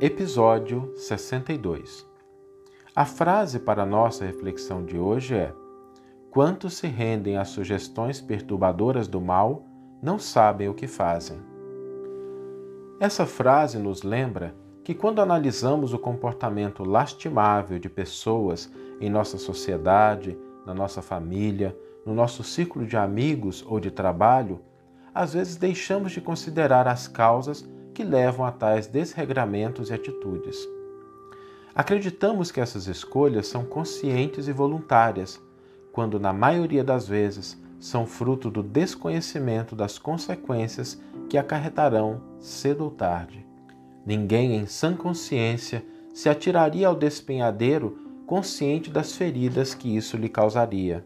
Episódio 62 A frase para nossa reflexão de hoje é: Quantos se rendem às sugestões perturbadoras do mal não sabem o que fazem. Essa frase nos lembra que, quando analisamos o comportamento lastimável de pessoas em nossa sociedade, na nossa família, no nosso círculo de amigos ou de trabalho, às vezes deixamos de considerar as causas que levam a tais desregramentos e atitudes. Acreditamos que essas escolhas são conscientes e voluntárias, quando na maioria das vezes são fruto do desconhecimento das consequências que acarretarão cedo ou tarde. Ninguém em sã consciência se atiraria ao despenhadeiro consciente das feridas que isso lhe causaria.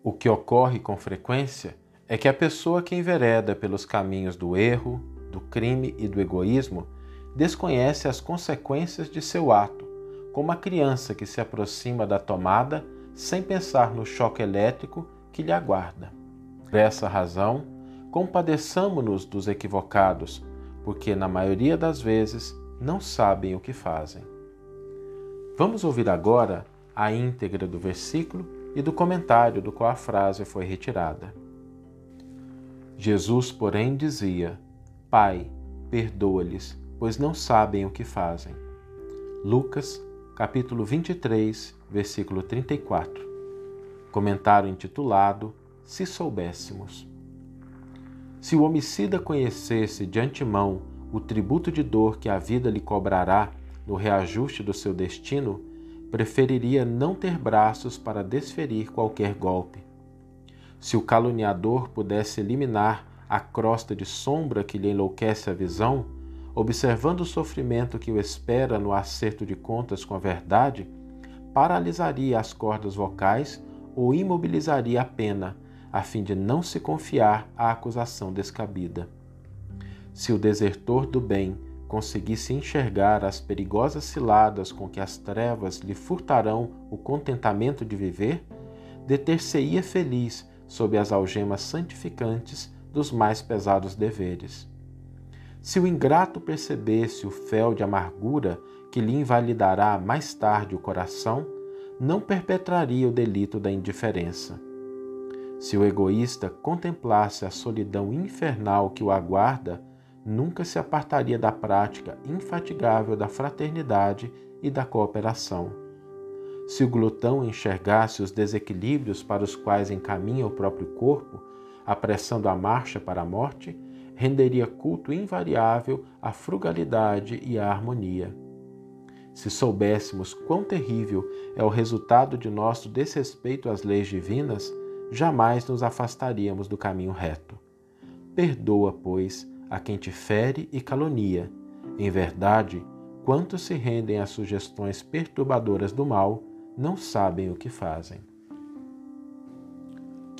O que ocorre com frequência é que a pessoa que envereda pelos caminhos do erro, do crime e do egoísmo desconhece as consequências de seu ato, como a criança que se aproxima da tomada sem pensar no choque elétrico que lhe aguarda. Por essa razão, compadeçamos-nos dos equivocados, porque na maioria das vezes não sabem o que fazem. Vamos ouvir agora a íntegra do versículo e do comentário do qual a frase foi retirada. Jesus, porém, dizia: Pai, perdoa-lhes, pois não sabem o que fazem. Lucas, capítulo 23, versículo 34. Comentário intitulado Se soubéssemos. Se o homicida conhecesse de antemão o tributo de dor que a vida lhe cobrará no reajuste do seu destino, preferiria não ter braços para desferir qualquer golpe. Se o caluniador pudesse eliminar a crosta de sombra que lhe enlouquece a visão, observando o sofrimento que o espera no acerto de contas com a verdade, paralisaria as cordas vocais ou imobilizaria a pena, a fim de não se confiar à acusação descabida. Se o desertor do bem conseguisse enxergar as perigosas ciladas com que as trevas lhe furtarão o contentamento de viver, deter-se-ia feliz sob as algemas santificantes dos mais pesados deveres. Se o ingrato percebesse o fel de amargura que lhe invalidará mais tarde o coração, não perpetraria o delito da indiferença. Se o egoísta contemplasse a solidão infernal que o aguarda, nunca se apartaria da prática infatigável da fraternidade e da cooperação. Se o glutão enxergasse os desequilíbrios para os quais encaminha o próprio corpo, apressando a marcha para a morte, renderia culto invariável à frugalidade e à harmonia. Se soubéssemos quão terrível é o resultado de nosso desrespeito às leis divinas, jamais nos afastaríamos do caminho reto. Perdoa, pois, a quem te fere e calonia. Em verdade, quantos se rendem às sugestões perturbadoras do mal não sabem o que fazem.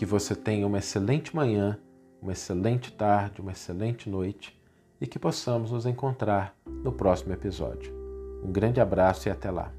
Que você tenha uma excelente manhã, uma excelente tarde, uma excelente noite e que possamos nos encontrar no próximo episódio. Um grande abraço e até lá.